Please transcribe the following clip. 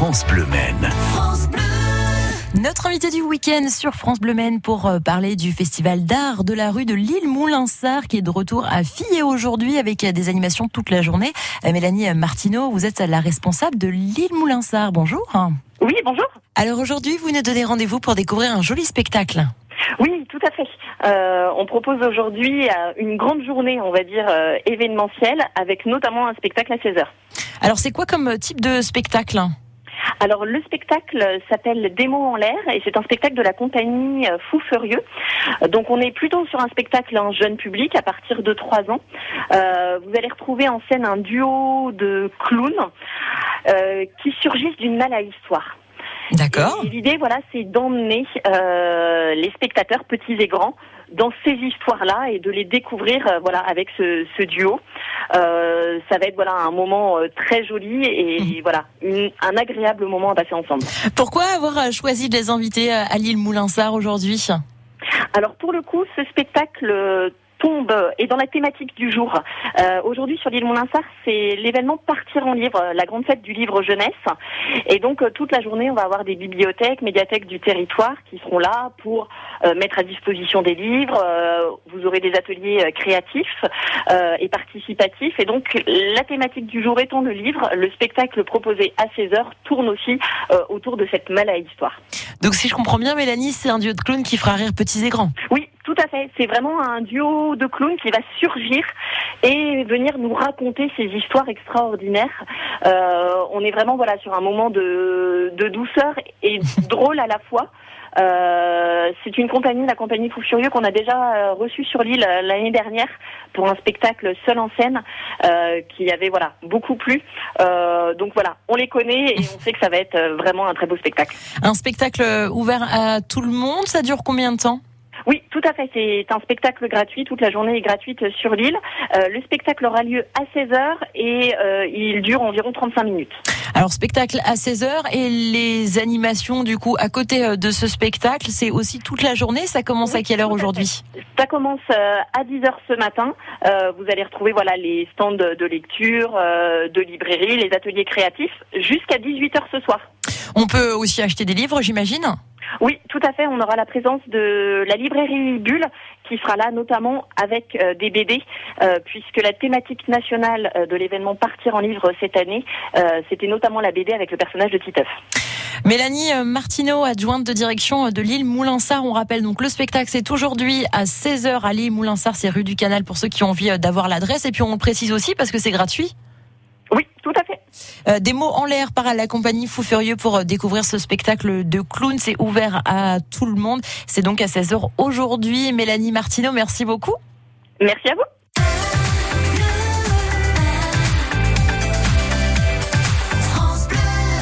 France Bleu Maine. Notre invité du week-end sur France Bleu Maine pour euh, parler du festival d'art de la rue de l'île Moulinsart qui est de retour à Fillet aujourd'hui avec euh, des animations toute la journée. Euh, Mélanie Martineau, vous êtes la responsable de l'île Moulinsart. Bonjour. Oui, bonjour. Alors aujourd'hui, vous nous donnez rendez-vous pour découvrir un joli spectacle. Oui, tout à fait. Euh, on propose aujourd'hui une grande journée, on va dire, euh, événementielle, avec notamment un spectacle à 16h. Alors c'est quoi comme type de spectacle? Alors le spectacle s'appelle Démo en l'air et c'est un spectacle de la compagnie Fou Furieux. Donc on est plutôt sur un spectacle en jeune public à partir de 3 ans. vous allez retrouver en scène un duo de clowns qui surgissent d'une mal à histoire. D'accord. L'idée, voilà, c'est d'emmener euh, les spectateurs, petits et grands, dans ces histoires-là et de les découvrir, euh, voilà, avec ce, ce duo. Euh, ça va être voilà un moment euh, très joli et mhm. voilà un agréable moment à passer ensemble. Pourquoi avoir euh, choisi de les inviter à l'île Moulinsart aujourd'hui? Alors pour le coup, ce spectacle tombe et dans la thématique du jour. Euh, Aujourd'hui sur l'île Mont-Linsart, c'est l'événement Partir en livre, la grande fête du livre jeunesse. Et donc euh, toute la journée, on va avoir des bibliothèques, médiathèques du territoire qui seront là pour euh, mettre à disposition des livres. Vous aurez des ateliers créatifs et participatifs. Et donc la thématique du jour étant le livre, le spectacle proposé à 16h tourne aussi autour de cette mal à histoire. Donc si je comprends bien, Mélanie, c'est un duo de clowns qui fera rire petits et grands. Oui, à fait. C'est vraiment un duo de clowns qui va surgir et venir nous raconter ces histoires extraordinaires. Euh, on est vraiment voilà sur un moment de, de douceur et drôle à la fois. Euh, c'est une compagnie, la compagnie Fou Furieux, qu'on a déjà euh, reçue sur l'île euh, l'année dernière pour un spectacle seul en scène euh, qui avait voilà beaucoup plu. Euh, donc voilà, on les connaît et on sait que ça va être vraiment un très beau spectacle. Un spectacle ouvert à tout le monde, ça dure combien de temps? Tout à fait. C'est un spectacle gratuit. Toute la journée est gratuite sur l'île. Euh, le spectacle aura lieu à 16h et euh, il dure environ 35 minutes. Alors, spectacle à 16h et les animations, du coup, à côté euh, de ce spectacle, c'est aussi toute la journée? Ça commence à quelle heure aujourd'hui? Ça commence à 10h ce matin. vous allez retrouver voilà les stands de lecture, de librairie, les ateliers créatifs jusqu'à 18h ce soir. On peut aussi acheter des livres, j'imagine? Oui, tout à fait. On aura la présence de la librairie Bulle qui sera là notamment avec euh, des BD, euh, puisque la thématique nationale euh, de l'événement Partir en livre cette année, c'était notamment la BD avec le personnage de Titeuf. Mélanie Martineau, adjointe de direction de l'île Moulinsart. On rappelle donc le spectacle, c'est aujourd'hui à 16h à l'île Moulinsart, c'est rue du Canal pour ceux qui ont envie d'avoir l'adresse. Et puis on précise aussi parce que c'est gratuit. Oui, tout à fait. Euh, des mots en l'air par la compagnie Fou Furieux pour euh, découvrir ce spectacle de clown. C'est ouvert à tout le monde. C'est donc à 16h aujourd'hui. Mélanie Martineau, merci beaucoup. Merci à vous.